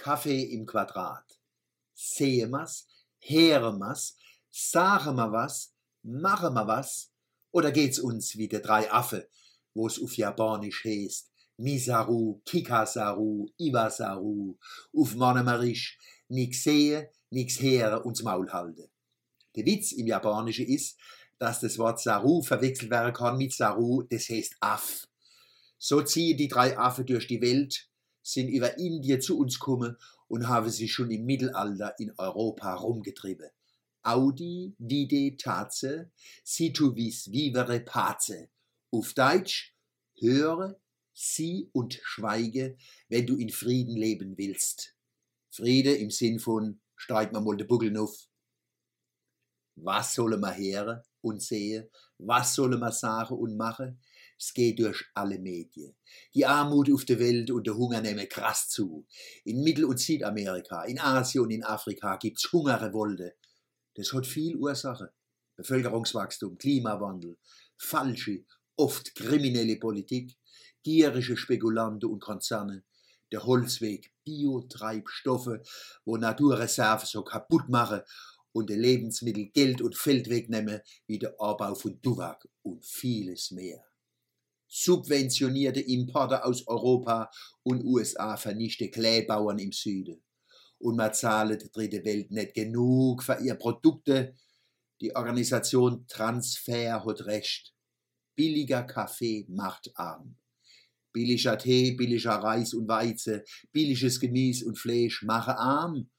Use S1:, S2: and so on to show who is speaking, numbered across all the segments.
S1: Kaffee im Quadrat. Sehen wir's, hören wir's, sagen wir was, machen wir was, oder geht's uns wie der drei Affe, wo's auf Japanisch heißt, Misaru, Kikasaru, Iwasaru, auf Monomerisch, nix sehen, nix hören und Maul halten. Der Witz im Japanischen ist, dass das Wort Saru verwechselt werden kann mit Saru, das heißt Aff. So ziehen die drei Affen durch die Welt, sind über Indien zu uns gekommen und haben sich schon im Mittelalter in Europa rumgetrieben. Audi, vide, taze, si tu vis vivere pace. Auf Deutsch, höre, sieh und schweige, wenn du in Frieden leben willst. Friede im Sinn von, streit man mal den Buckel auf. Was sollen wir hören und sehen? Was sollen wir sagen und machen? Es geht durch alle Medien. Die Armut auf der Welt und der Hunger nehmen krass zu. In Mittel- und Südamerika, in Asien und in Afrika gibt's Hungerrevolte. Das hat viel Ursache. Bevölkerungswachstum, Klimawandel, falsche, oft kriminelle Politik, gierige Spekulanten und Konzerne, der Holzweg, Biotreibstoffe, wo Naturreserven so kaputt machen und der Lebensmittel Geld und Feld wegnehmen, wie der Abbau von Duwag und vieles mehr subventionierte Importe aus Europa und USA vernichte Kleebauern im Süden. Und man zahle der dritte Welt nicht genug für ihre Produkte. Die Organisation Transfer hat recht. Billiger Kaffee macht arm. Billiger Tee, billiger Reis und Weizen, billiges Gemüse und Fleisch machen arm.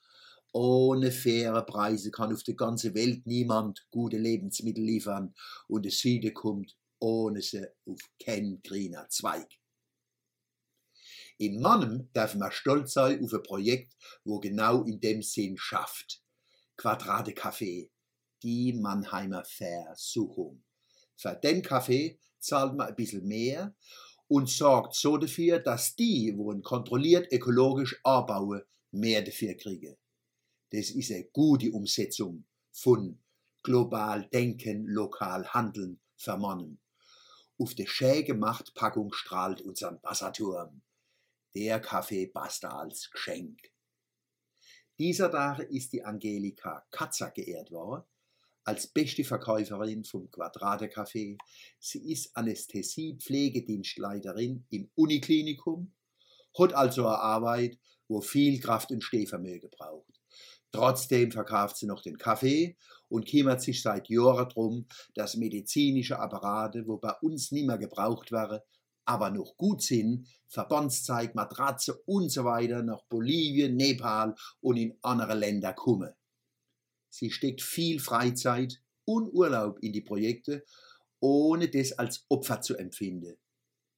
S1: Ohne faire Preise kann auf der ganzen Welt niemand gute Lebensmittel liefern und der Süden kommt ohne sie auf keinen grünen Zweig. In Mannem darf man stolz sein auf ein Projekt, wo genau in dem Sinn schafft. Quadrate Café, die Mannheimer Versuchung. Für den Kaffee zahlt man ein bisschen mehr und sorgt so dafür, dass die, wo ein kontrolliert ökologisch anbauen, mehr dafür kriegen. Das ist eine gute Umsetzung von global denken, lokal handeln für Mannen. Auf der schäge Machtpackung strahlt unser Wasserturm. Der Kaffee passt als Geschenk. Dieser Tag ist die Angelika Katzer geehrt worden, als beste Verkäuferin vom Quadrate Café. Sie ist Anästhesie-Pflegedienstleiterin im Uniklinikum, hat also eine Arbeit, wo viel Kraft und Stehvermögen braucht. Trotzdem verkauft sie noch den Kaffee und kümmert sich seit Jahren darum, dass medizinische Apparate, wo bei uns nicht mehr gebraucht werden, aber noch gut sind, Verbandszeug, Matratze und so weiter nach Bolivien, Nepal und in andere Länder kommen. Sie steckt viel Freizeit und Urlaub in die Projekte, ohne das als Opfer zu empfinden.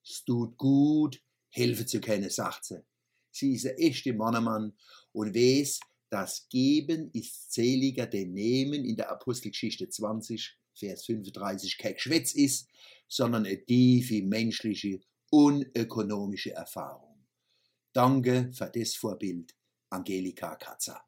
S1: Es tut gut, helfen zu können, sagt sie. Sie ist ein echter Mannemann und weiß, das Geben ist seliger denn Nehmen in der Apostelgeschichte 20, Vers 35 kein Geschwätz ist, sondern eine tiefe menschliche, unökonomische Erfahrung. Danke für das Vorbild, Angelika Katzer.